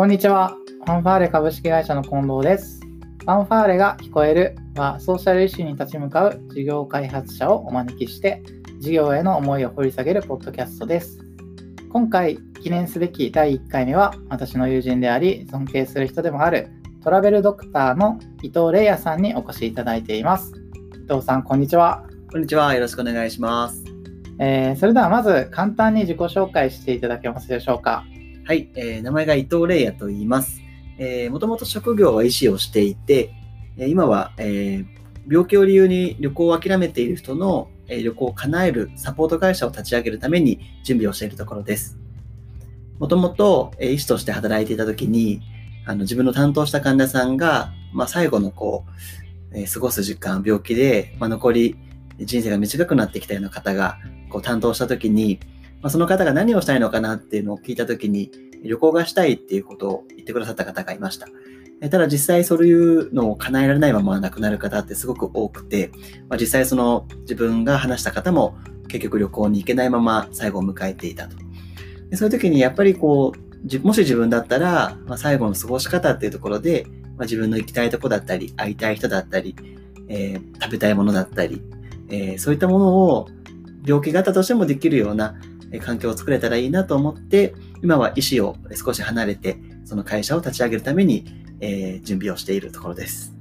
こんにちは。ファンファーレ株式会社の近藤です。ファンファーレが聞こえるはソーシャルイシューに立ち向かう事業開発者をお招きして事業への思いを掘り下げるポッドキャストです。今回記念すべき第1回目は私の友人であり尊敬する人でもあるトラベルドクターの伊藤玲也さんにお越しいただいています。伊藤さん、こんにちは。こんにちは。よろしくお願いします。えーそれではまず簡単に自己紹介していただけますでしょうか。はい、えー名前が伊藤玲也と言います。えもともと職業は医師をしていて、今は、えー病気を理由に旅行を諦めている人の、えー旅行を叶えるサポート会社を立ち上げるために準備をしているところです。もともと、え医師として働いていた時に、あの自分の担当した患者さんが、まあ、最後のこう、えー過ごす時間、病気で、まあ、残り人生が短くなってきたような方がこう担当した時に、まあ、その方が何をしたいのかなっていうのを聞いたときに、旅行がしたいっていうことを言ってくださった方がいました。ただ実際そういうのを叶えられないまま亡くなる方ってすごく多くて、まあ、実際その自分が話した方も結局旅行に行けないまま最後を迎えていたと。でそういう時にやっぱりこう、もし自分だったら、まあ、最後の過ごし方っていうところで、まあ、自分の行きたいとこだったり、会いたい人だったり、えー食べたいものだったり、えーそういったものを病気があったとしてもできるような環境を作れたらいいなと思って、今は医師を少し離れて、その会社を立ち上げるために、えー準備をしているところです。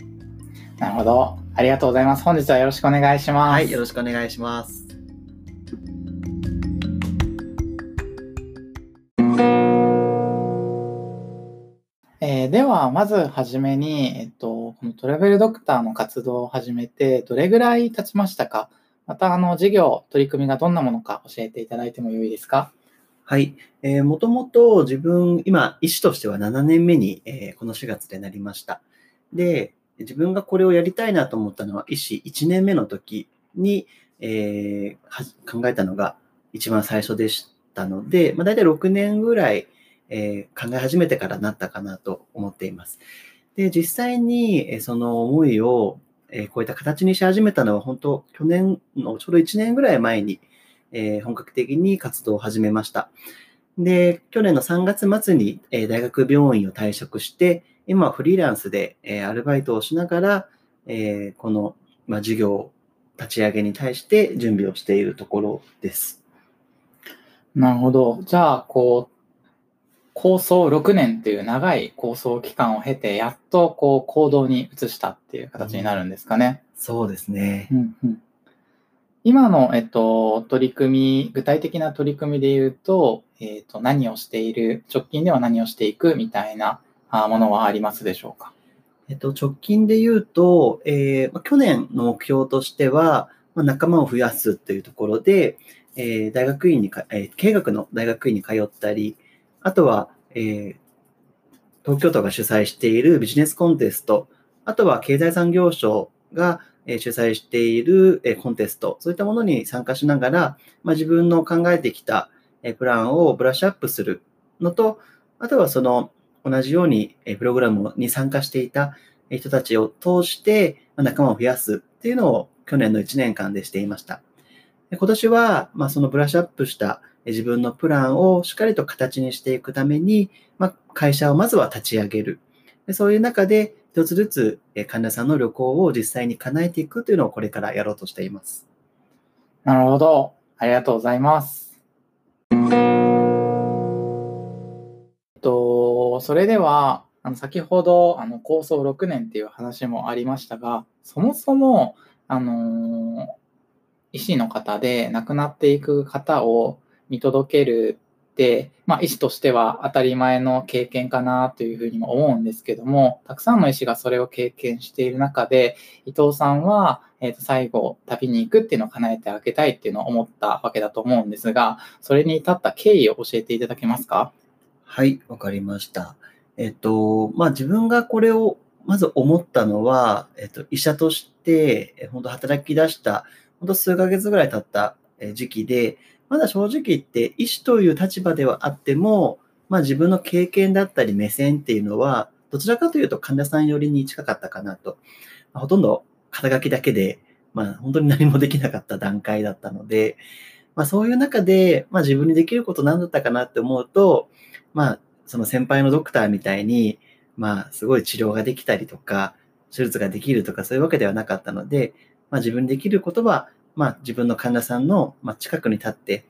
なるほど。ありがとうございます。本日はよろしくお願いします。はい、よろしくお願いします。えーでは、まずはじめに、えっと、このトラベルドクターの活動を始めて、どれぐらい経ちましたか？また、あの、事業、取り組みがどんなものか教えていただいてもよいですか？はい。えー、もともと自分、今、医師としては7年目に、えーこの4月でなりました。で、自分がこれをやりたいなと思ったのは、医師1年目の時に、えー考えたのが一番最初でしたので、まあ、大体6年ぐらい、えー考え始めてからなったかなと思っています。で、実際に、えその思いを、えーこういった形にし始めたのは、本当、去年のちょうど1年ぐらい前に、えー本格的に活動を始めました。で、去年の3月末に、えー大学病院を退職して、今はフリーランスで、えアルバイトをしながら、えこの、まあ、事業立ち上げに対して準備をしているところです。なるほど。じゃあ、こう、構想6年っていう長い構想期間を経て、やっとこう行動に移したっていう形になるんですかね。そうですね。うんうん今の、えっと、取り組み、具体的な取り組みで言うと、えっと、何をしている、直近では何をしていくみたいなあものはありますでしょうか？えっと、直近で言うと、えーまあ去年の目標としては、まあ、仲間を増やすというところで、えー大学院にか、えー経営学の大学院に通ったり、あとは、えー東京都が主催しているビジネスコンテスト、あとは経済産業省が、主催している、コンテスト、そういったものに参加しながら、まあ、自分の考えてきた、プランをブラッシュアップするのと、あとはその同じように、プログラムに参加していた人たちを通して仲間を増やすっていうのを去年の1年間でしていました。今年は、まあ、そのブラッシュアップした自分のプランをしっかりと形にしていくために、まあ、会社をまずは立ち上げる。でそういう中で一つずつえ患者さんの旅行を実際に叶えていくというのをこれからやろうとしています。なるほど。ありがとうございます。えっと、それでは、あの先ほどあの構想6年っていう話もありましたが、そもそも、あの医師の方で亡くなっていく方を見届けるっ、まあ、医師としては当たり前の経験かなというふうにも思うんですけども、たくさんの医師がそれを経験している中で、伊藤さんは、えー、と最後、旅に行くっていうのを叶えてあげたいっていうのを思ったわけだと思うんですが、それに至った経緯を教えていただけますか？はい、わかりました。えっと、まあ自分がこれをまず思ったのは、えっと、医者として、え本当働き出した、本当数ヶ月ぐらい経った時期で、まだ正直言って医師という立場ではあっても、まあ自分の経験だったり目線っていうのは、どちらかというと患者さん寄りに近かったかなと。まほとんど肩書きだけで、まあ本当に何もできなかった段階だったので、まあそういう中で、まあ自分にできること何だったかなって思うと、まあその先輩のドクターみたいに、まあ、すごい治療ができたりとか、手術ができるとかそういうわけではなかったので、まあ、自分にできることは、まあ、自分の患者さんの、ま、近くに立って、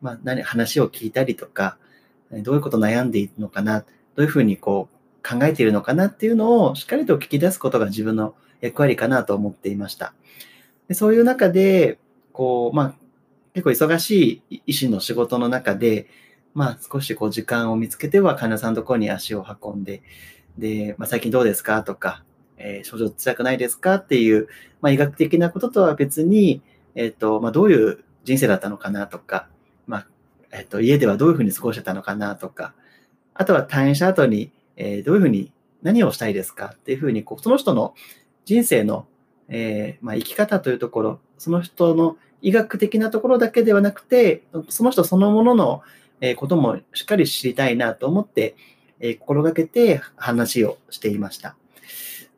まあ、何、話を聞いたりとか、どういうこと悩んでいるのかな、どういうふうにこう考えているのかなっていうのをしっかりと聞き出すことが自分の役割かなと思っていました。でそういう中で、こう、まあ、結構忙しい医師の仕事の中で、まあ、少しこう時間を見つけては患者さんのところに足を運んで、で、まあ、最近どうですかとか、えー、症状辛くないですかっていう、まあ、医学的なこととは別に、えっ、ー、と、まあ、どういう人生だったのかなとか、まあ、えっ、ー、と、家ではどういうふうに過ごしてたのかなとか、あとは退院した後に、えー、どういうふうに、何をしたいですか？っていうふうに、こう、その人の人生の、え、まあ、生き方というところ、その人の医学的なところだけではなくて、その人そのものの、こともしっかり知りたいなと思って、え心がけて話をしていました。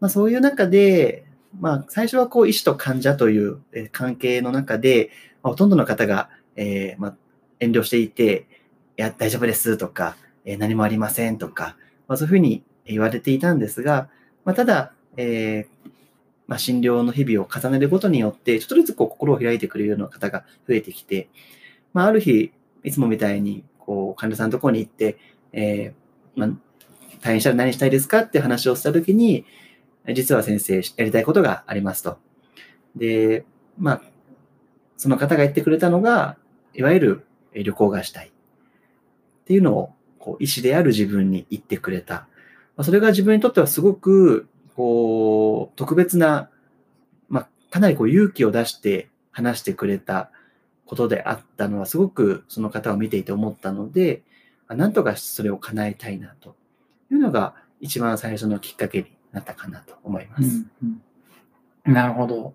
まあ、そういう中で、まあ、最初はこう医師と患者という関係の中で、まあ、ほとんどの方が、えー、まあ、遠慮していて、いや、大丈夫ですとか、えー、何もありませんとか、まあ、そういうふうに言われていたんですが、まあ、ただ、えー、まあ、診療の日々を重ねることによって、ちょっとずつこう心を開いてくれるような方が増えてきて、まあ、ある日、いつもみたいに、こう、患者さんのところに行って、えー、まあ、退院したら何したいですか？って話をしたときに、実は先生、やりたいことがありますと。で、まあ、その方が言ってくれたのが、いわゆる旅行がしたいっていうのを、こう、医師である自分に言ってくれた。ま、それが自分にとってはすごく、こう、特別な、まあ、かなりこう勇気を出して話してくれたことであったのは、すごくその方を見ていて思ったので、なんとかそれを叶えたいなというのが一番最初のきっかけになったかなと思います。うんうん、なるほど。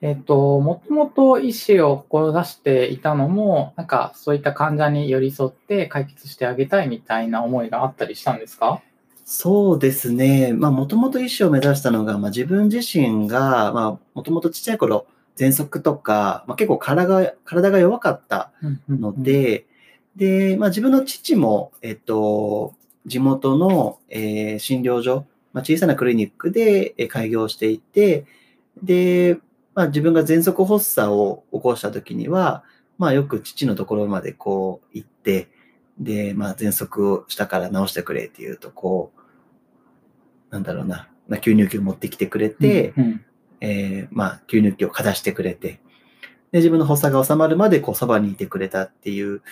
えっ、と、もともと医師を志していたのも、なんかそういった患者に寄り添って解決してあげたいみたいな思いがあったりしたんですか？そうですね。まあ、もともと医師を目指したのが、まあ、自分自身が、まあ、もともとちっちゃい頃、喘息とか、まあ、結構体が、体が弱かったので、で、まあ、自分の父も、えっと、地元の、えー、診療所、まあ、小さなクリニックで開業していて、で、まあ、自分が喘息発作を起こした時には、まあ、よく父のところまでこう行って、で、まあ、喘息をしたから治してくれっていうと、こう、なんだろうな、まあ、吸入器を持ってきてくれて、うんうん、えー、まあ、吸入器をかざしてくれて、で、自分の発作が収まるまで、こう、そばにいてくれたっていう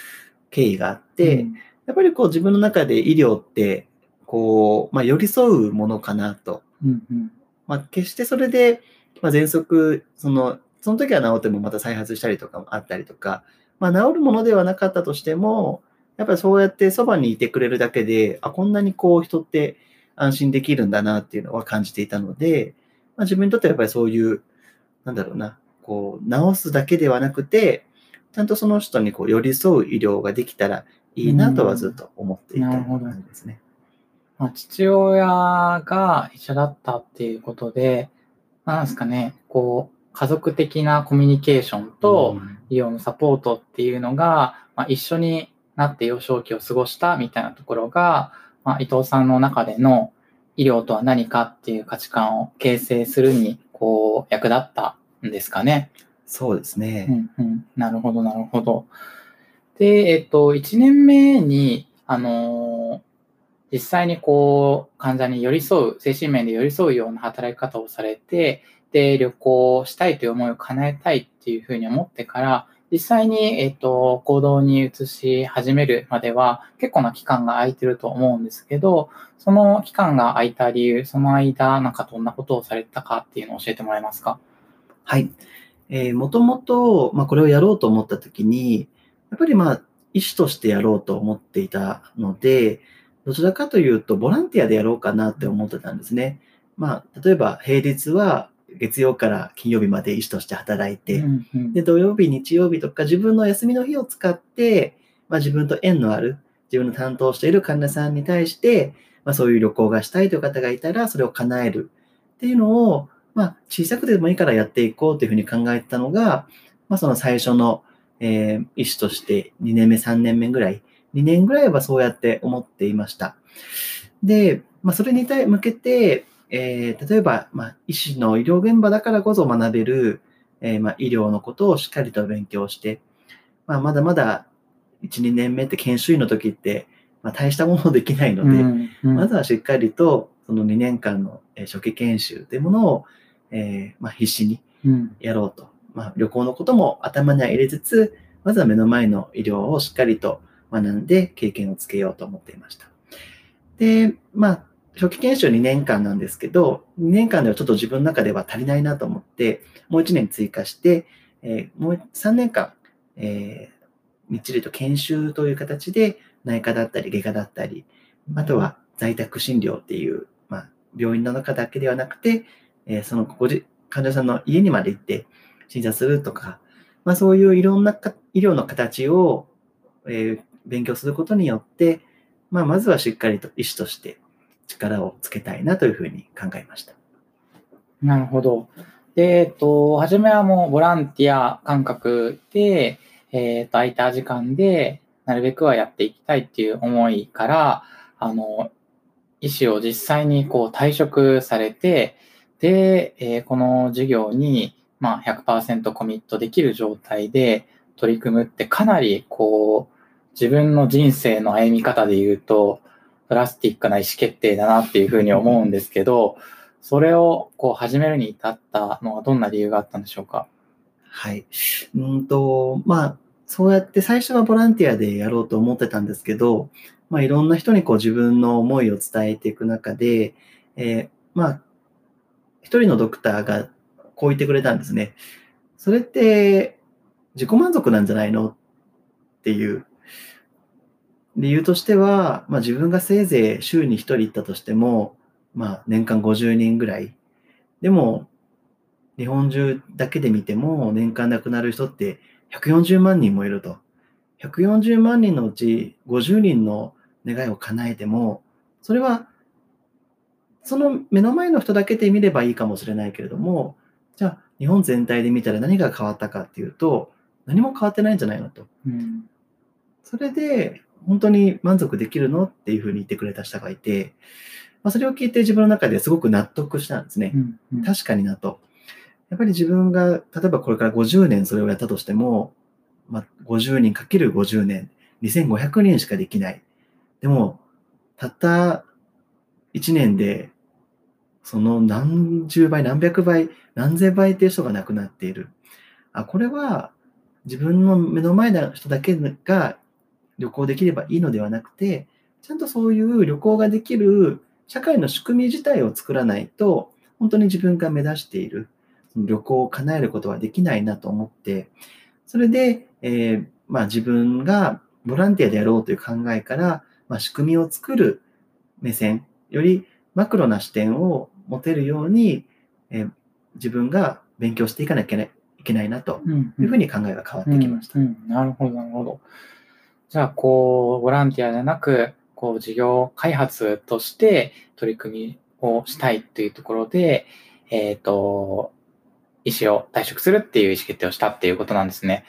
経緯があって、うん、やっぱりこう、自分の中で医療って、こう、まあ、寄り添うものかなと。うんうん、まあ、決してそれで、まあ、喘息、その、その時は治ってもまた再発したりとかもあったりとか、まあ、治るものではなかったとしても、やっぱりそうやってそばにいてくれるだけで、あ、こんなにこう人って安心できるんだなっていうのは感じていたので、まあ、自分にとってはやっぱりそういう、なんだろうな、こう、治すだけではなくて、ちゃんとその人にこう寄り添う医療ができたらいいなとはずっと思っていた感じですね。まあ、父親が医者だったっていうことで、なんですかね、こう、家族的なコミュニケーションと医療のサポートっていうのが、まあ、一緒になって幼少期を過ごしたみたいなところが、まあ、伊藤さんの中での医療とは何かっていう価値観を形成するに、こう、役立ったんですかね。そうですね。うんうん。なるほど、なるほど。で、えっと、1年目に、あのー、実際にこう、患者に寄り添う、精神面で寄り添うような働き方をされて、で、旅行したいという思いを叶えたいっていうふうに思ってから、実際に、えっ、と、行動に移し始めるまでは結構な期間が空いてると思うんですけど、その期間が空いた理由、その間、なんかどんなことをされたかっていうのを教えてもらえますか？はい。えー、もともと、まあ、これをやろうと思ったときに、やっぱりまあ、医師としてやろうと思っていたので、どちらかというと、ボランティアでやろうかなって思ってたんですね。まあ、例えば、平日は月曜から金曜日まで医師として働いて、うんうん、で、土曜日、日曜日とか自分の休みの日を使って、まあ、自分と縁のある、自分の担当している患者さんに対して、まあ、そういう旅行がしたいという方がいたら、それを叶えるっていうのを、まあ、小さくてもいいからやっていこうというふうに考えたのが、まあ、その最初の、えー、医師として2年目、3年目ぐらい2年ぐらいはそうやって思っていました。で、まあ、それに向けて、えー、例えば、まあ、医師の医療現場だからこそ学べる、えー、まあ、医療のことをしっかりと勉強して、まあ、まだまだ1、2年目って研修医の時って、まあ、大したものできないので、うんうんまずはしっかりとその2年間のえー初期研修というものを、えーまあ、必死にうんやろうと。まあ、旅行のことも頭には入れつつ、まずは目の前の医療をしっかりと学んで経験をつけようと思っていました。で、まあ、初期研修2年間なんですけど、2年間ではちょっと自分の中では足りないなと思って、もう1年追加して、えーもう3年間、えーみっちりと研修という形で内科だったり外科だったり、あとは在宅診療っていう、まあ、病院の中だけではなくて、えーそのごじ患者さんの家にまで行って診察するとか、まあ、そういういろんなか医療の形を、えー勉強することによって、まあ、まずはしっかりと医師として力をつけたいなというふうに考えました。なるほど。で、えっと、初めはもうボランティア感覚で、えっと、空いた時間で、なるべくはやっていきたいっていう思いから、あの、医師を実際にこう退職されて、で、えーこの授業に、まあ、100%コミットできる状態で取り組むってかなりこう、自分の人生の歩み方で言うと、ドラスティックな意思決定だなっていうふうに思うんですけど、それをこう始めるに至ったのはどんな理由があったんでしょうか？はい。うんと、まあ、そうやって最初はボランティアでやろうと思ってたんですけど、まあ、いろんな人にこう自分の思いを伝えていく中で、えーまあ、一人のドクターがこう言ってくれたんですね。それって自己満足なんじゃないの？っていう理由としては、まあ、自分がせいぜい週に一人行ったとしても、まあ、年間50人ぐらい。でも、日本中だけで見ても年間亡くなる人って140万人もいると。140万人のうち50人の願いを叶えても、それはその目の前の人だけで見ればいいかもしれないけれども、じゃあ日本全体で見たら何が変わったかっていうと、何も変わってないんじゃないのと。うん。それで本当に満足できるのっていうふうに言ってくれた人がいて、まあ、それを聞いて自分の中ですごく納得したんですね。うんうん確かになと。やっぱり自分が、例えばこれから50年それをやったとしても、まあ、50人かける50年、2500人しかできない。でも、たった1年で、その何十倍、何百倍、何千倍っていう人が亡くなっている。あ、これは自分の目の前の人だけが旅行できればいいのではなくて、ちゃんとそういう旅行ができる社会の仕組み自体を作らないと、本当に自分が目指している旅行を叶えることはできないなと思って、それで、えーまあ、自分がボランティアでやろうという考えから、まあ、仕組みを作る目線、よりマクロな視点を持てるように、えー自分が勉強していかなきゃいけないなというふうに考えが変わってきました。うんうんなるほど、なるほど。じゃあ、こう、ボランティアではなく、こう、事業開発として取り組みをしたいというところで、えっ、と、医師を退職するっていう意思決定をしたっていうことなんですね。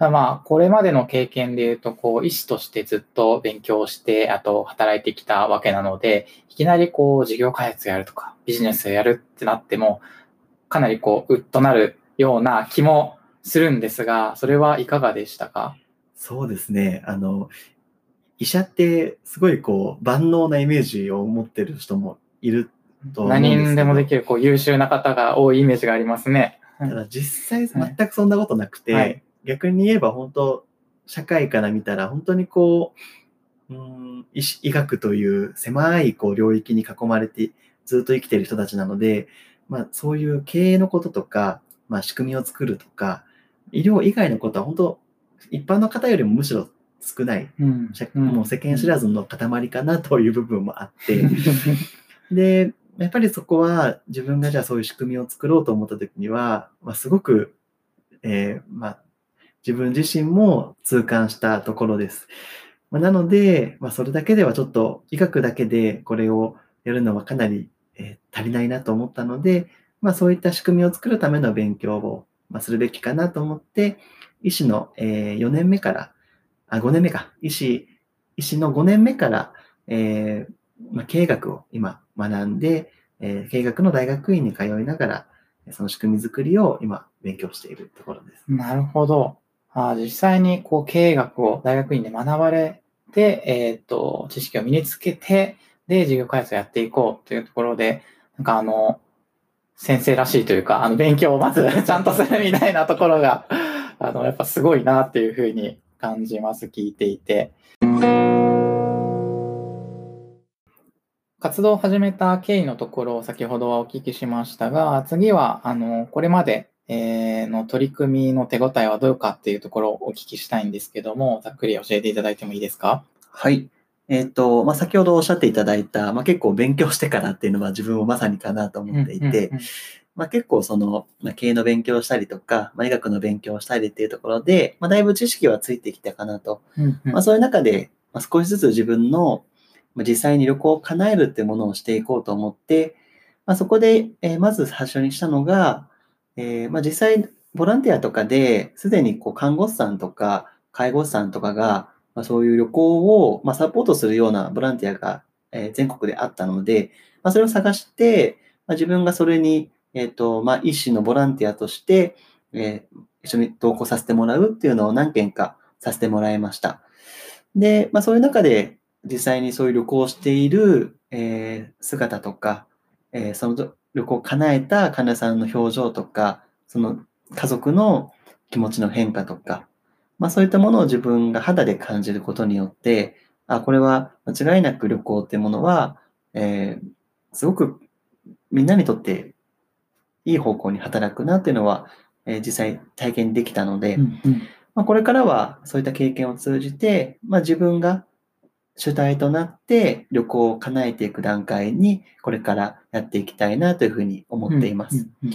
ただまあ、これまでの経験で言うと、こう、医師としてずっと勉強して、あと働いてきたわけなので、いきなりこう、事業開発やるとか、ビジネスをやるってなっても、かなりこう、うっとなるような気もするんですが、それはいかがでしたか？そうですね。あの、医者ってすごいこう万能なイメージを持ってる人もいると思うんです何人でもできる、こう、優秀な方が多いイメージがありますね。ただ実際全くそんなことなくて、はい逆に言えば本当、社会から見たら本当にこう、うーん医師医学という狭いこう領域に囲まれてずっと生きている人たちなので、まあ、そういう経営のこととか、まあ、仕組みを作るとか、医療以外のことは本当、一般の方よりもむしろ少ない、うん。社もう世間知らずの塊かなという部分もあって、で、やっぱりそこは自分がじゃあそういう仕組みを作ろうと思った時には、まあ、すごく、えーまあ、自分自身も痛感したところです。まあ、なので、まあ、それだけではちょっと医学だけでこれをやるのはかなり、えー足りないなと思ったので、まあ、そういった仕組みを作るための勉強を、まあ、するべきかなと思って、医師の、え4年目から、あ、5年目か、医師医師の5年目から、えーまあ、経営学を今学んで、えー経営学の大学院に通いながら、その仕組み作りを今勉強しているところです。なるほど。あ実際にこう経営学を大学院で学ばれて、えっ、と、知識を身につけて、で、事業開発をやっていこうというところで、なんかあの、先生らしいというか、あの、勉強をまず ちゃんとするみたいなところが、あの、やっぱすごいなっていうふうに感じます、聞いていて。活動を始めた経緯のところを先ほどはお聞きしましたが、次は、あの、これまで、えーの取り組みの手応えはどうかっていうところをお聞きしたいんですけども、ざっくり教えていただいてもいいですか？はい。えっ、と、まあ、先ほどおっしゃっていただいた、まあ、結構勉強してからっていうのは自分もまさにかなと思っていて、うんうんまあ、結構その、まあ、経営の勉強をしたりとか、まあ、医学の勉強をしたりっていうところで、まあ、だいぶ知識はついてきたかなと。うんうんうんまあ、そういう中で、まあ、少しずつ自分の、まあ、実際に旅行を叶えるっていうものをしていこうと思って、まあ、そこで、えーまず最初にしたのが、えーまあ、実際、ボランティアとかで、すでにこう看護師さんとか介護士さんとかが、まあ、そういう旅行を、まあ、サポートするようなボランティアが、えー全国であったので、まあ、それを探して、まあ、自分がそれに、えっ、と、まあ、医師のボランティアとして、えー一緒に同行させてもらうっていうのを何件かさせてもらいました。で、まあ、そういう中で実際にそういう旅行をしている、えー姿とか、えーその旅行を叶えた患者さんの表情とか、その家族の気持ちの変化とか、まあ、そういったものを自分が肌で感じることによって、あ、これは間違いなく旅行ってものは、えーすごくみんなにとっていい方向に働くなっていうのは、えー実際体験できたので、うんうんまあ、これからはそういった経験を通じて、まあ、自分が主体となって旅行を叶えていく段階にこれからやっていきたいなというふうに思っています。うんうん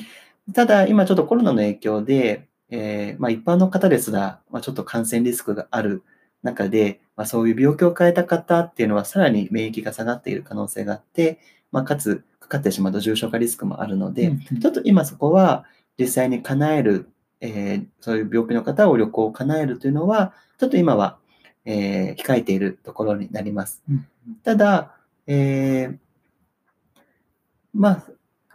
ただ今ちょっとコロナの影響で、えーまあ、一般の方ですら、まあ、ちょっと感染リスクがある中で、まあ、そういう病気を変えた方っていうのはさらに免疫が下がっている可能性があって、まあ、かつかかってしまうと重症化リスクもあるので、うんうんちょっと今そこは実際に叶える、えーそういう病気の方を旅行を叶えるというのは、ちょっと今は、えー控えているところになります。うんただ、えーまあ、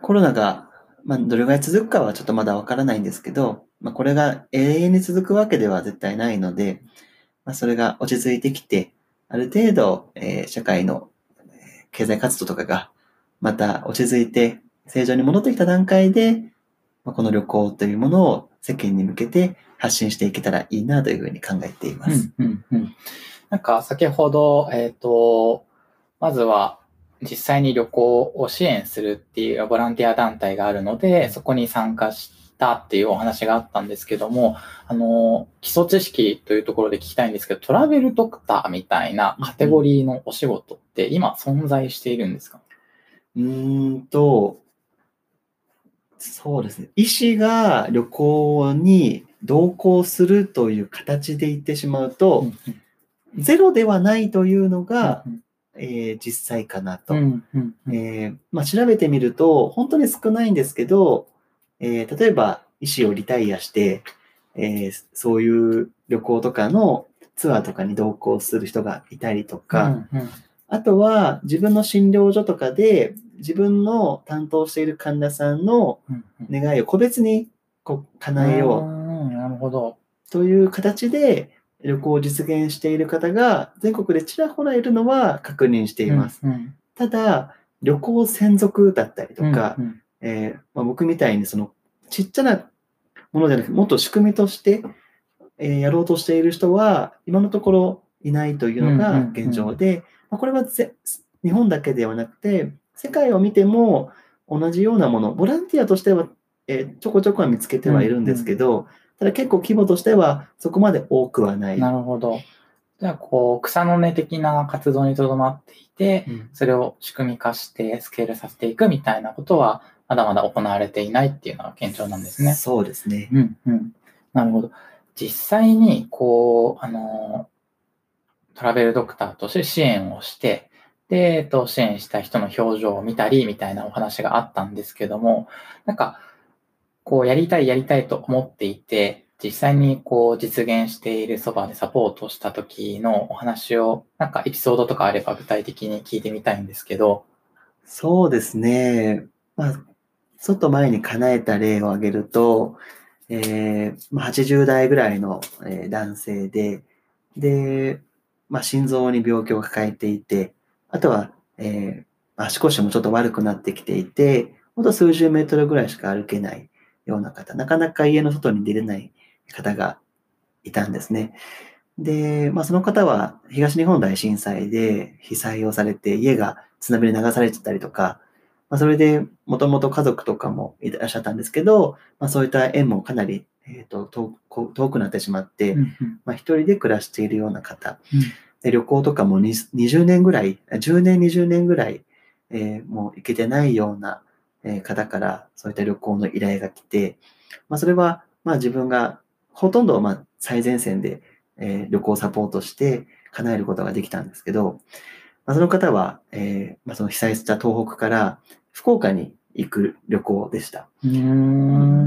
コロナが、まあ、どれぐらい続くかはちょっとまだわからないんですけど、まあ、これが永遠に続くわけでは絶対ないので、まあ、それが落ち着いてきて、ある程度、えー社会のえー経済活動とかがまた落ち着いて正常に戻ってきた段階で、この旅行というものを世間に向けて発信していけたらいいなというふうに考えています。うんうんうんなんか先ほど、えっ、と、まずは実際に旅行を支援するっていうボランティア団体があるので、そこに参加したっていうお話があったんですけども、あの、基礎知識というところで聞きたいんですけど、トラベルドクターみたいなカテゴリーのお仕事って今存在しているんですか、うーんと、そうですね。医師が旅行に同行するという形で言ってしまうと、ゼロではないというのが、えー実際かなと。えーまあ、調べてみると、本当に少ないんですけど、えー例えば医師をリタイアして、えーそういう旅行とかのツアーとかに同行する人がいたりとか、うんうんあとは自分の診療所とかで自分の担当している患者さんのうんうん。願いを個別にこう叶えよう。んなるほど。うという形で旅行を実現している方が全国でちらほらいるのは確認しています。うんうん。ただ、旅行専属だったりとか、うんうん。えーまあ、僕みたいにそのちっちゃなものじゃなくてもっと仕組みとして、えーやろうとしている人は今のところいないというのがうんうんうん。現状で、まあ、これはぜ日本だけではなくて世界を見ても同じようなものボランティアとしては、えーちょこちょこは見つけてはいるんですけど、ただ結構規模としてはそこまで多くはない。なるほど。じゃあ、こう、草の根的な活動にとどまっていて、うんそれを仕組み化してスケールさせていくみたいなことは、まだまだ行われていないっていうのが現状なんですね。そうですね。うんうん。なるほど。実際に、こう、あの、トラベルドクターとして支援をして、で、えっと、支援した人の表情を見たり、みたいなお話があったんですけども、なんか、こう、やりたい、やりたいと思っていて、実際にこう実現しているそばでサポートした時のお話を、なんかエピソードとかあれば具体的に聞いてみたいんですけど。そうですね。まあ、ちょっと前に叶えた例を挙げると、えー、80代ぐらいの、男性で、で、まあ、心臓に病気を抱えていて、あとは、えー、足腰もちょっと悪くなってきていて、ほんと数十メートルぐらいしか歩けないような方、なかなか家の外に出れない方がいたんですね。で、まあその方は東日本大震災で被災をされて家が津波で流されてたりとか、まあそれでもともと家族とかもいらっしゃったんですけど、まあそういった縁もかなり、えーと、遠遠くなってしまって、うんうん、まあ一人で暮らしているような方、うん、で旅行とかも20年ぐらい、10年、20年ぐらい、えー、もう行けてないような方からそういった旅行の依頼が来て、まあそれはまあ自分がほとんどまあ最前線で、えー、旅行サポートして叶えることができたんですけど、まあ、その方は、えーまあ、その被災した東北から福岡に行く旅行でした。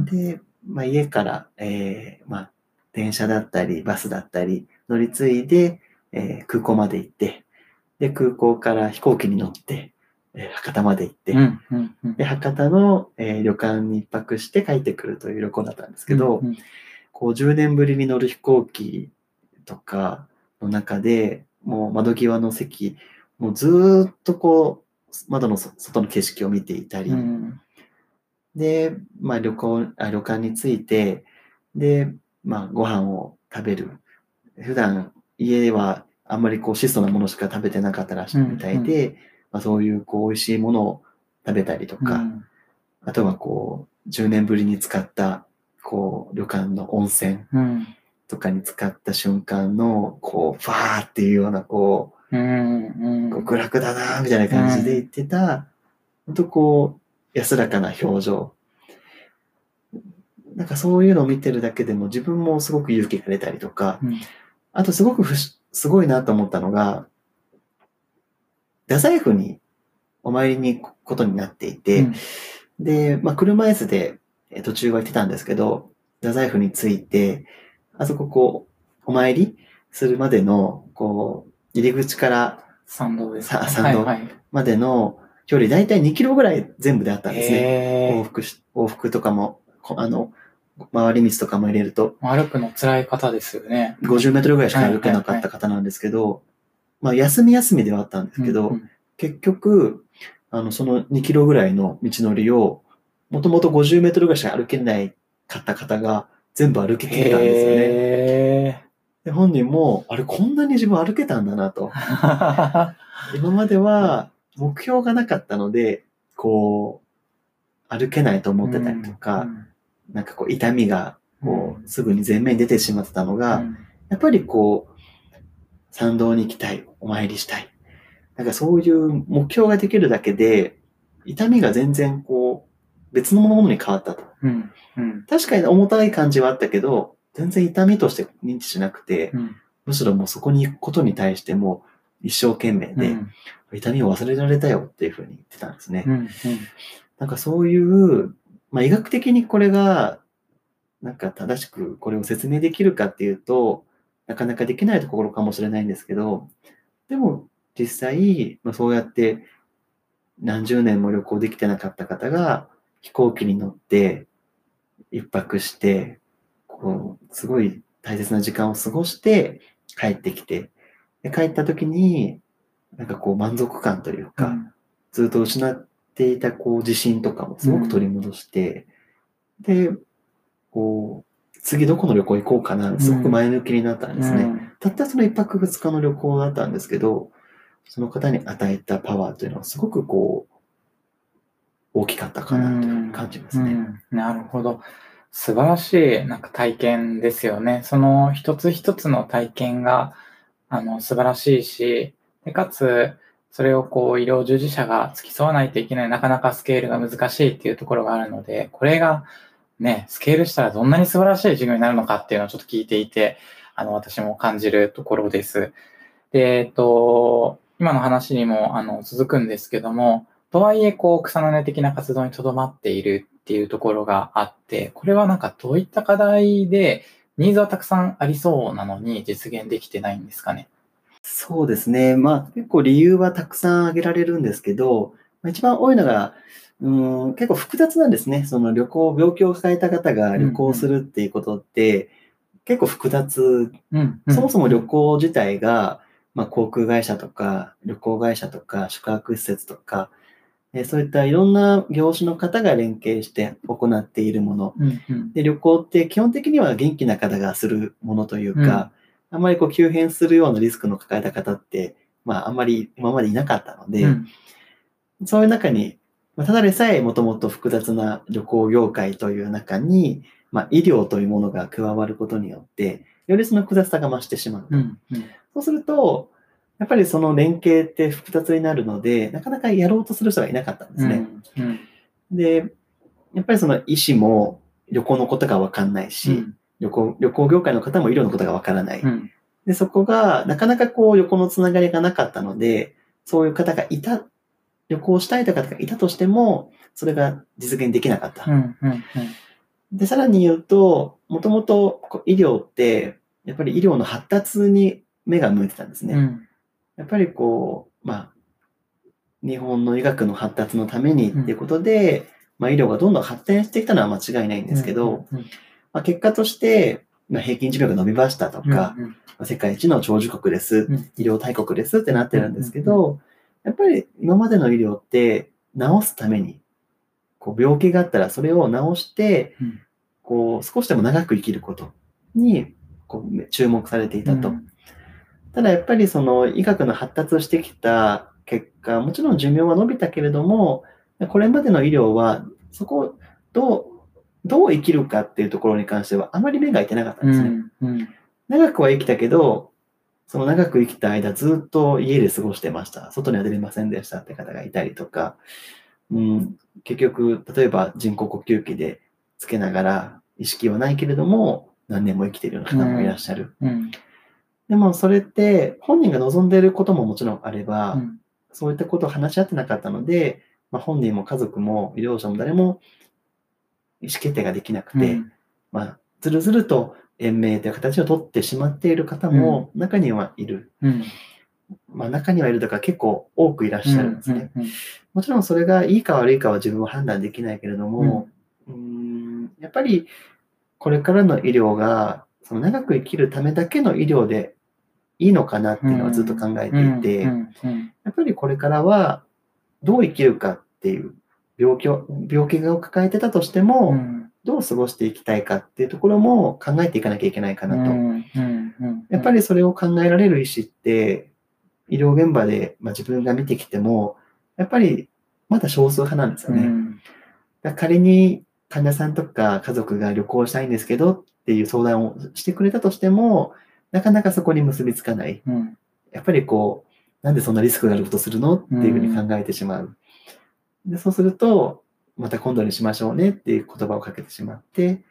で、まあ、家から、えーまあ、電車だったりバスだったり乗り継いで、えー、空港まで行って、で、空港から飛行機に乗って、えー、博多まで行って、うんうんうん、で博多の、えー、旅館に一泊して帰ってくるという旅行だったんですけど、うんうん。こう10年ぶりに乗る飛行機とかの中で、もう窓際の席、もうずっとこう、窓の外の景色を見ていたり、うん、で、まあ旅行あ、旅館に着いて、で、まあご飯を食べる。普段家はあんまりこう質素なものしか食べてなかったらしいみたいで、うん。うん、まあ、そういうこう美味しいものを食べたりとか、うん、あとはこう10年ぶりに使ったこう、旅館の温泉とかに使った瞬間の、こう、ファーっていうような、こう、うん極楽だなみたいな感じで言ってた、本当こう、安らかな表情。なんかそういうのを見てるだけでも自分もすごく勇気が出たりとか、うん、あとすごくすごいなと思ったのが、太宰府にお参りに行くことになっていて、うん、で、まあ車椅子で途中は行ってたんですけど、太宰府に着いて、あそここう、お参りするまでの、こう、入り口から参道です、ね。参道までの距離、だいたい2キロぐらい全部であったんですね。往復し、往復とかも、あの、回り道とかも入れると。歩くの辛い方ですよね。50メートルぐらいしか歩けなかった方なんですけど、まあ、休み休みではあったんですけど、うんうん、結局、あの、その2キロぐらいの道のりを、もともと50メートルぐらいしか歩けないかった方が全部歩けてたんですよね。で本人も、あれこんなに自分歩けたんだなと。今までは目標がなかったので、こう、歩けないと思ってたりとか、うん、なんかこう痛みがこうすぐに前面に出てしまってたのが、うん、やっぱりこう、参道に行きたい、お参りしたい。なんかそういう目標ができるだけで、痛みが全然こう、別のものに変わったと。うん。うん、確かに重たい感じはあったけど、全然痛みとして認知しなくて、うん、むしろもうそこに行くことに対しても一生懸命で、痛みを忘れられたよっていうふうに言ってたんですね。うんうん、なんかそういう、まあ医学的にこれが、なんか正しくこれを説明できるかっていうと、なかなかできないところかもしれないんですけど、でも実際、まあ、そうやって何十年も旅行できてなかった方が、飛行機に乗って一泊して、こう、すごい大切な時間を過ごして帰ってきて、で帰った時に、なんかこう満足感というか、うん、ずっと失っていたこう自信とかもすごく取り戻して、うん、で、こう、次どこの旅行行こうかな、すごく前向きになったんですね。うん、たったその一泊二日の旅行だったんですけど、その方に与えたパワーというのはすごくこう、大きかったかなという感じますね。なるほど。素晴らしいなんか体験ですよね。その一つ一つの体験があの素晴らしいし、でかつ、それをこう医療従事者が付き添わないといけない、なかなかスケールが難しいっていうところがあるので、これがね、スケールしたらどんなに素晴らしい授業になるのかっていうのをちょっと聞いていて、あの、私も感じるところです。で、えっと、今の話にもあの続くんですけども、とはいえ、こう、草の根的な活動にとどまっているっていうところがあって、これはなんかどういった課題で、ニーズはたくさんありそうなのに実現できてないんですかね？そうですね。まあ結構理由はたくさん挙げられるんですけど、まあ一番多いのが、うん、結構複雑なんですね。その旅行、病気を抱えた方が旅行するっていうことって、結構複雑。うんそもそも旅行自体が、まあ航空会社とか、旅行会社とか、宿泊施設とか、えーそういったいろんな業種の方が連携して行っているもの。うんうんで、旅行って基本的には元気な方がするものというか、あんまりこう急変するようなリスクの抱えた方って、まああんまり今までいなかったので、うんそういう中に、まあただでさえもともと複雑な旅行業界という中に、まあ医療というものが加わることによって、よりその複雑さが増してしまう。うんうんそうすると、やっぱりその連携って複雑になるので、なかなかやろうとする人がいなかったんですね。うんで、やっぱりその医師も旅行のことがわかんないし、旅行、旅行業界の方も医療のことがわからない。うんで、そこが、なかなかこう、横のつながりがなかったので、そういう方がいた、旅行したいという方がいたとしても、それが実現できなかった。うんうんで、さらに言うと、もともと医療って、やっぱり医療の発達に目が向いてたんですね。うんやっぱりこう、まあ、日本の医学の発達のためにっていうことで、まあ医療がどんどん発展してきたのは間違いないんですけど、うんまあ、結果として、まあ、平均寿命が伸びましたとうんか、うん。まあ世界一の長寿国です、うん。医療大国ですってなってるんですけど、やっぱり今までの医療って治すために、こう病気があったらそれを治して、うん。こう少しでも長く生きることにこう注目されていたと。うんただやっぱりその医学の発達してきた結果、もちろん寿命は伸びたけれども、これまでの医療はそこをどう、どう生きるかっていうところに関してはあまり目がいってなかったんですね。うん長くは生きたけど、その長く生きた間ずっと家で過ごしてました。外には出れませんでしたって方がいたりとか、うん、結局、例えば人工呼吸器でつけながら意識はないけれども、何年も生きているような方もいらっしゃる。うんでもそれって本人が望んでいることももちろんあれば、うん。そういったことを話し合ってなかったので、まあ、本人も家族も医療者も誰も意思決定ができなくて、まあ、ずるずると延命という形を取ってしまっている方も中にはいる。うん。まあ、中にはいるとか結構多くいらっしゃるんですね。うんもちろんそれがいいか悪いかは自分は判断できないけれども、うーんやっぱりこれからの医療がその長く生きるためだけの医療でいいのかなっていうのはずっと考えていて、やっぱりこれからはどう生きるかっていう病気を、病気を抱えてたとしても、うんどう過ごしていきたいかっていうところも考えていかなきゃいけないかなと。やっぱりそれを考えられる医師って、医療現場で、まあ、自分が見てきても、やっぱりまだ少数派なんですよね。うん仮に患者さんとか家族が旅行したいんですけどっていう相談をしてくれたとしても、なかなかそこに結びつかない。うんやっぱりこう、なんでそんなリスクがあることするのっていうふうに考えてしまう。でそうすると、また今度にしましょうねっていう言葉をかけてしまって、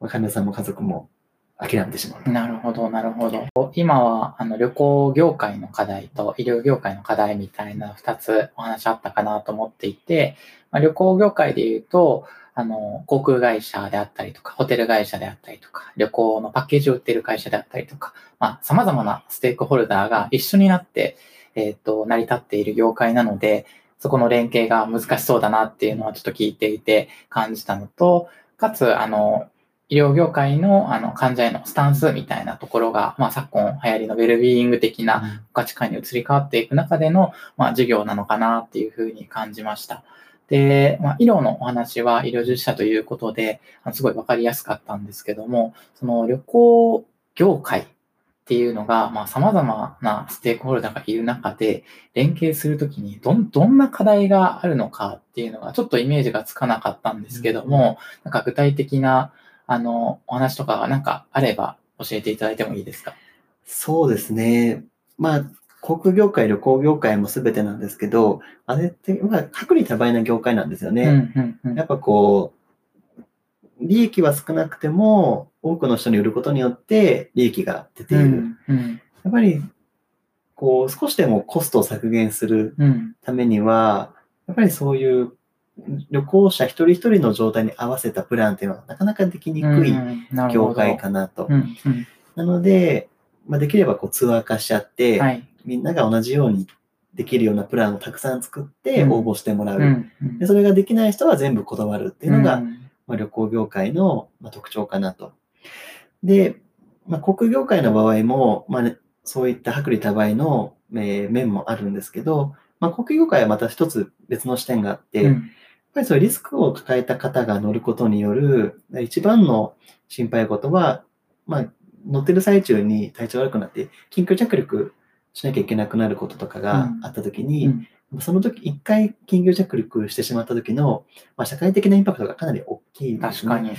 まあ患者さんも家族も諦めてしまう。なるほど、なるほど。今は、あの、旅行業界の課題と医療業界の課題みたいな二つお話あったかなと思っていて、まあ、旅行業界で言うと、あの、航空会社であったりとか、ホテル会社であったりとか、旅行のパッケージを売っている会社であったりとか、まあ、様々なステークホルダーが一緒になって、えっ、と、成り立っている業界なので、そこの連携が難しそうだなっていうのはちょっと聞いていて感じたのと、かつ、あの、医療業界のあの患者へのスタンスみたいなところが、まあ、昨今流行りのウェルビーイング的な価値観に移り変わっていく中での、まあ、授業なのかなっていうふうに感じました。で、まあ、医療のお話は医療従事者ということで、あのすごいわかりやすかったんですけども、その旅行業界っていうのが、まあ、様々なステークホルダーがいる中で、連携するときにど、どんな課題があるのかっていうのが、ちょっとイメージがつかなかったんですけども、なんか具体的な、あの、お話とかがなんかあれば教えていただいてもいいですか？そうですね。まあ、航空業界、旅行業界も全てなんですけど、あれって、まあ、薄利多売な業界なんですよね。やっぱこう、利益は少なくても、多くの人に売ることによって利益が出ている。うんうんやっぱり、こう、少しでもコストを削減するうんためには、やっぱりそういう旅行者一人一人の状態に合わせたプランっていうのはなかなかできにくい業ど界かなと。なので、まあ、できればこうツアー化しちゃって、はい。みんなが同じようにできるようなプランをたくさん作ってうん。応募してもらう。うん。うん。でそれができない人は全部断るっていうのが、うん。まあ、旅行業界のまあ特徴かなと。で、まあ、航空業界の場合も、まあね、そういった薄利多売の、えー面もあるんですけど、まあ、航空業界はまた一つ別の視点があって、やっうんぱりそういうリスクを抱えた方が乗ることによる一番の心配事は、まあ、乗ってる最中に体調悪くなって、緊急着陸しなきゃいけなくなることとかがあったときに、うん。その時、一回緊急着陸してしまった時の、まあ、社会的なインパクトがかなり大きいね。確かに。やっ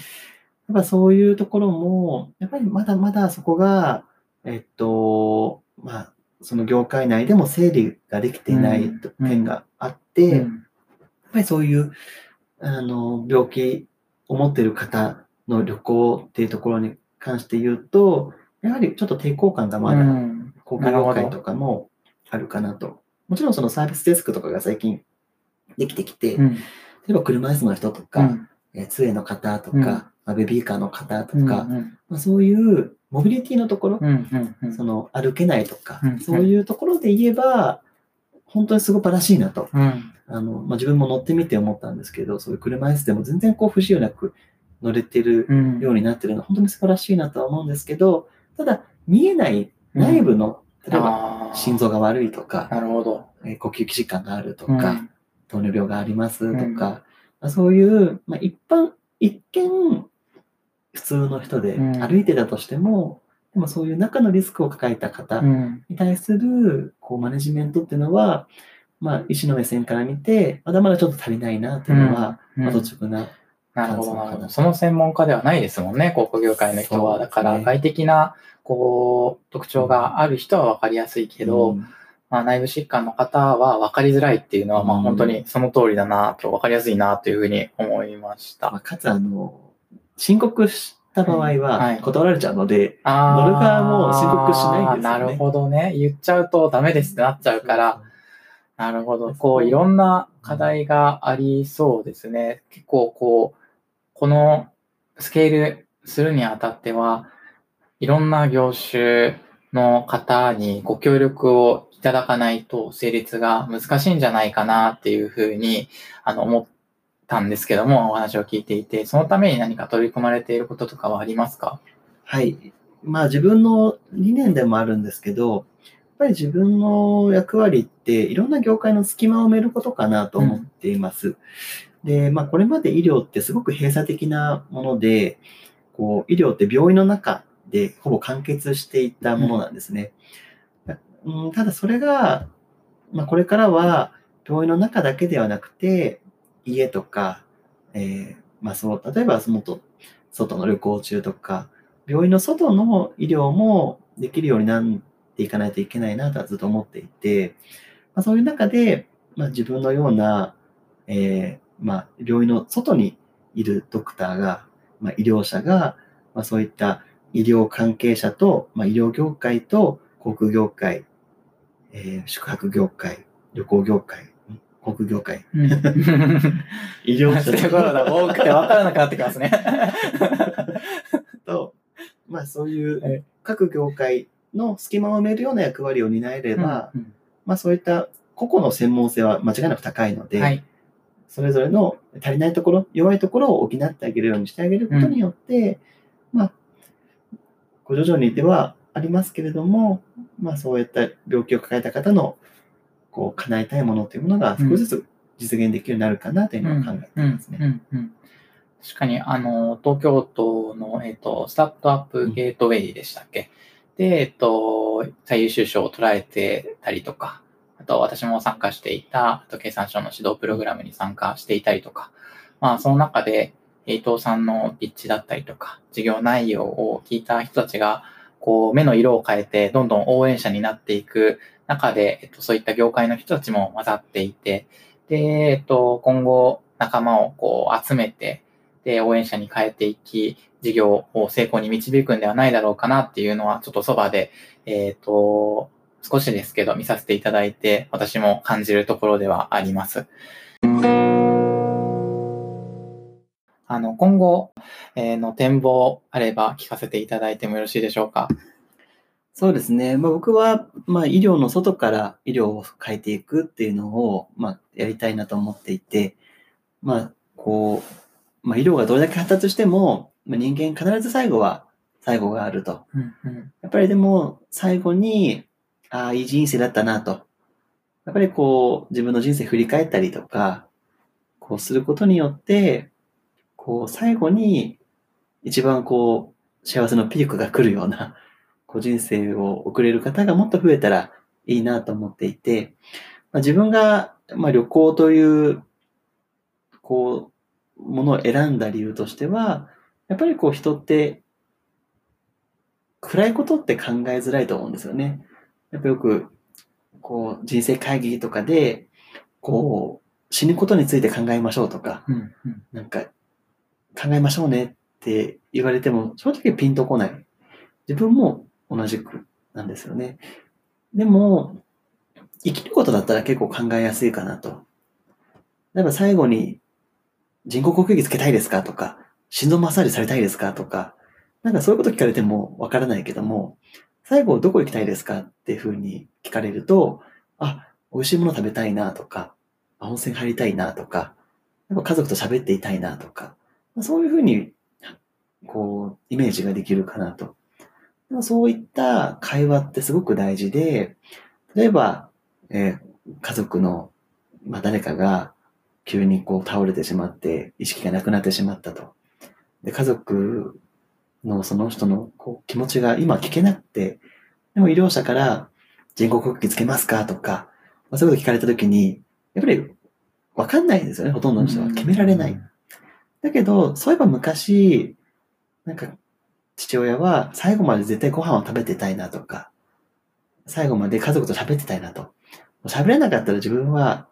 ぱそういうところも、やっぱりまだまだそこが、えっと、まあ、その業界内でも整理ができていないうん。点があって、やっうんぱりそういう、あの、病気を持っている方の旅行っていうところに関して言うと、やはりちょっと抵抗感がまだうん航空業界とかもあるかなと。もちろんそのサービスデスクとかが最近できてきて、うん。例えば車椅子の人とか、うん。えー杖の方とか、うん。まあベビーカーの方とか、うんまあ、そういうモビリティのところ、うんうんうん。その歩けないとか、うんそういうところで言えば、本当にすごくらしいなと。うん。あのまあ、自分も乗ってみて思ったんですけど、そういう車椅子でも全然こう不自由なく乗れてるうん。ようになってるのは本当に素晴らしいなとは思うんですけど、ただ見えない内部の、例えば心臓が悪いとか、なるほど。えー呼吸器疾患があるとうん。か、糖尿病がありますとか、うん。まあ、そういう、まあ、一般、一見、普通の人でうん。歩いてたとしても、でもそういう中のリスクを抱えた方うん。に対するこうマネジメントっていうのは、まあ、医師の目線から見て、まだまだちょっと足りないなっていうのは、うん。まあ、率直な、なるほど、なるほど。その専門家ではないですもんね、航空業界の人は。ねだから、外的な、こう、特徴がある人は分かりやすいけど、うんまあ、内部疾患の方は分かりづらいっていうのは、まあ、うん本当にその通りだなと、分かりやすいなというふうに思いました。まあ、かつ、あの、申告した場合はいは断られちゃうので、あー乗る側も申告しないんですよねなるほどね。言っちゃうとダメですってなっちゃうから、なるほど。こう、いろんな課題がありそうですね。結構、こう、このスケールするにあたっては、いろんな業種の方にご協力をいただかないと成立が難しいんじゃないかなっていうふうに、あの、思ったんですけども、お話を聞いていて、そのために何か取り組まれていることとかはありますか？はい。まあ自分の理念でもあるんですけど、やっぱり自分の役割っていろんな業界の隙間を埋めることかなと思っています。で、まあこれまで医療ってすごく閉鎖的なもので、こう医療って病院の中でほぼ完結していたものなんですね。うん、ただそれが、まあこれからは病院の中だけではなくて、家とか、えーまあそう、例えばそのと外の旅行中とか、病院の外の医療もできるようになっていかないといけないなとはずっと思っていて、まあ、そういう中で、まあ、自分のような、えーまあ、病院の外にいるドクターが、まあ、医療者が、まあ、そういった医療関係者と、まあ、医療業界と航空業界、えー宿泊業界、旅行業界、ん航空業界、うん。医療者ことが多くて分からなくなってきますね。と、まあそういはいう各業界の隙間を埋めるような役割を担えれば、うんまあそういった個々の専門性は間違いなく高いので、はい。それぞれの足りないところ、弱いところを補ってあげるようにしてあげることによって、まあ、ご徐々にではありますけれども、まあそういった病気を抱えた方の、こう、叶えたいものというものが少しずつ実現できるようになるかなというのを考えていますね。うん。うん。確かに、あの、東京都の、えっ、と、スタートアップゲートウェイでしたっけ、で、えっ、と、最優秀賞を捉えてたりとか、あと私も参加していた、あと経産省の指導プログラムに参加していたりとか、まあ、その中で、伊藤さんのピッチだったりとか、事業内容を聞いた人たちが、こう、目の色を変えて、どんどん応援者になっていく中で、えっと、そういった業界の人たちも混ざっていて、で、えっと、今後、仲間をこう集めて、で、応援者に変えていき、事業を成功に導くんではないだろうかなっていうのは、ちょっとそばで、えっ、と、少しですけど見させていただいて、私も感じるところではあります。あの、今後、えーの展望あれば聞かせていただいてもよろしいでしょうか？そうですね。まあ、僕は、まあ、医療の外から医療を変えていくっていうのを、まあ、やりたいなと思っていて、まあ、こう、まあ、医療がどれだけ発達しても、まあ、人間必ず最後は最後があると。うんうん。やっぱりでも、最後に、ああ、いい人生だったなと。やっぱりこう、自分の人生振り返ったりとか、こうすることによって、こう、最後に、一番こう、幸せのピークが来るような、こう、人生を送れる方がもっと増えたらいいなと思っていて、まあ、自分が、まあ、旅行という、こう、ものを選んだ理由としては、やっぱりこう、人って、暗いことって考えづらいと思うんですよね。やっぱよく、こう、人生会議とかで、こう、死ぬことについて考えましょうとか、うんうん。なんか、考えましょうねって言われても、正直ピンとこない。自分も同じくなんですよね。でも、生きることだったら結構考えやすいかなと。例えば最後に人工呼吸器つけたいですかとか、心臓マッサージされたいですかとか、なんかそういうこと聞かれてもわからないけども、最後どこ行きたいですかっていうふうに聞かれると、あ、美味しいもの食べたいなとか、温泉入りたいなとか、やっぱ家族と喋っていたいなとか、まそういうふうに、こう、イメージができるかなと。でもそういった会話ってすごく大事で、例えば、えー家族の、まあ、誰かが急にこう倒れてしまって意識がなくなってしまったと。で、家族のその人のこう気持ちが今聞けなくて、でも医療者から人工呼吸器つけますかとか、まあ、そういうこと聞かれたときに、やっぱりわかんないんですよね、ほとんどの人は。決められない。だけど、そういえば昔、なんか、父親は最後まで絶対ご飯を食べてたいなとか、最後まで家族と喋ってたいなと。喋れなかったら自分は、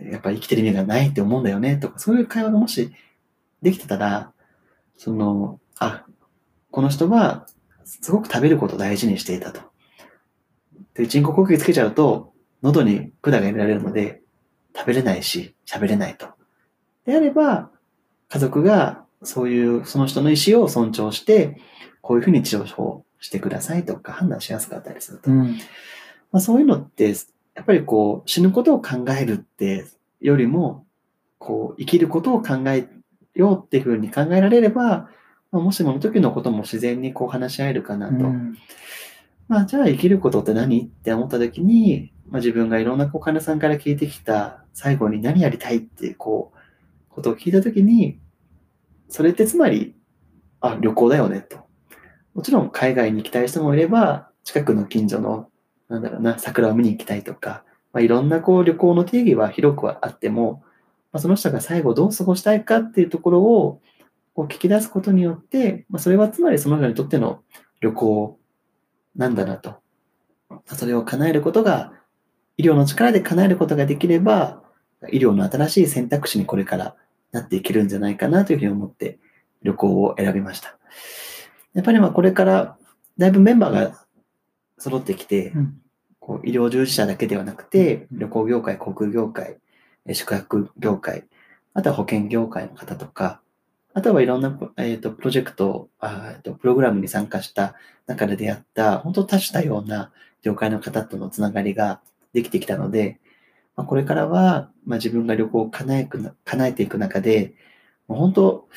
やっぱり生きてる意味がないって思うんだよねとか、そういう会話がもしできてたら、その、あ、この人はすごく食べることを大事にしていたと。で、人工呼吸器つけちゃうと、喉に管が入れられるので、食べれないし、喋れないと。であれば、家族がそういう、その人の意思を尊重して、こういうふうに治療をしてくださいとか判断しやすかったりすると。うん。まあ、そういうのって、やっぱりこう、死ぬことを考えるってよりも、こう、生きることを考えようっていうふうに考えられれば、まあ、もしもの時のことも自然にこう話し合えるかなと。うんまあ、じゃあ生きることって何？って思った時に、まあ、自分がいろんなこう患者さんから聞いてきた最後に何やりたいっていうこう、ことを聞いた時に、それってつまり、あ、旅行だよねと。もちろん海外に行きたい人もいれば、近くの近所の、なんだろうな、桜を見に行きたいとか、まあ、いろんなこう旅行の定義は広くはあっても、まあ、その人が最後どう過ごしたいかっていうところをこう聞き出すことによって、まあ、それはつまりその人にとっての旅行なんだなと。それを叶えることが、医療の力で叶えることができれば、医療の新しい選択肢にこれからなっていけるんじゃないかなというふうに思って旅行を選びました。やっぱりまあこれからだいぶメンバーが揃ってきて、うんこう医療従事者だけではなくて、うん旅行業界、航空業界、えー宿泊業界、あとは保険業界の方とか、あとはいろんな、えー、とプロジェクトあ、えーと、プログラムに参加した中で出会った、本当多種多様な業界の方とのつながりができてきたので、まあ、これからは、まあ、自分が旅行を叶えく叶えていく中で、もう本当、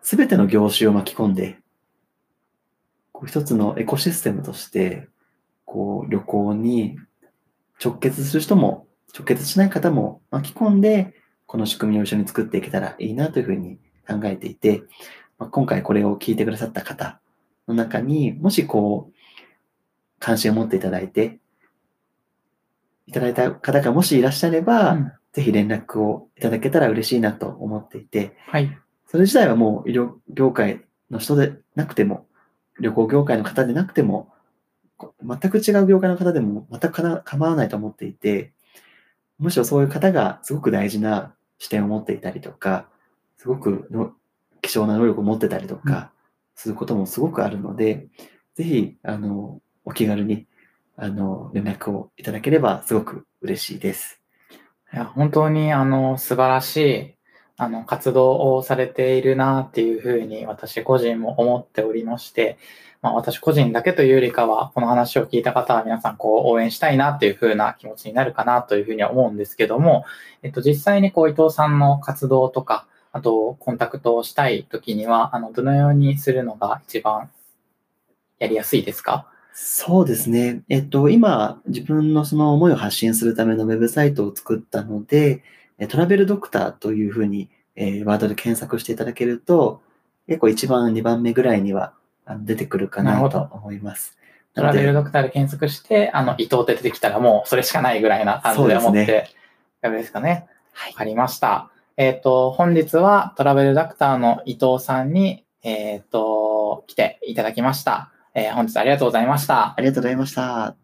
すべての業種を巻き込んで、こう一つのエコシステムとして、こう旅行に直結する人も、直結しない方も巻き込んで、この仕組みを一緒に作っていけたらいいなというふうに考えていて、まあ、今回これを聞いてくださった方の中にもしこう、関心を持っていただいて、いただいた方がもしいらっしゃれば、うんぜひ連絡をいただけたら嬉しいなと思っていて、はい。それ自体はもう医療業界の人でなくても、旅行業界の方でなくても、こ全く違う業界の方でも全くかな構わないと思っていて、むしろそういう方がすごく大事な視点を持っていたりとか、すごくの希少な能力を持ってたりとか、することもすごくあるので、ぜひ、あの、お気軽に、あの、連絡をいただければすごく嬉しいです。いや、本当に、あの、素晴らしいあの、活動をされているなっていうふうに私個人も思っておりまして、まあ私個人だけというよりかは、この話を聞いた方は皆さんこう応援したいなっていうふうな気持ちになるかなというふうには思うんですけども、えっと実際にこう伊藤さんの活動とか、あとコンタクトをしたい時には、あの、どのようにするのが一番やりやすいですか？そうですね。えっと、今、自分のその思いを発信するためのウェブサイトを作ったので、えトラベルドクターというふうに、えーワードで検索していただけると、結構1番、2番目ぐらいにはあの出てくるかなと思います。トラベルドクターで検索して、あの、伊藤って出てきたらもうそれしかないぐらいな感じで思って、ダメですかね？はいわかりました。えっ、と、本日はトラベルダクターの伊藤さんに、えっ、と、来ていただきました。えー本日ありがとうございました。ありがとうございました。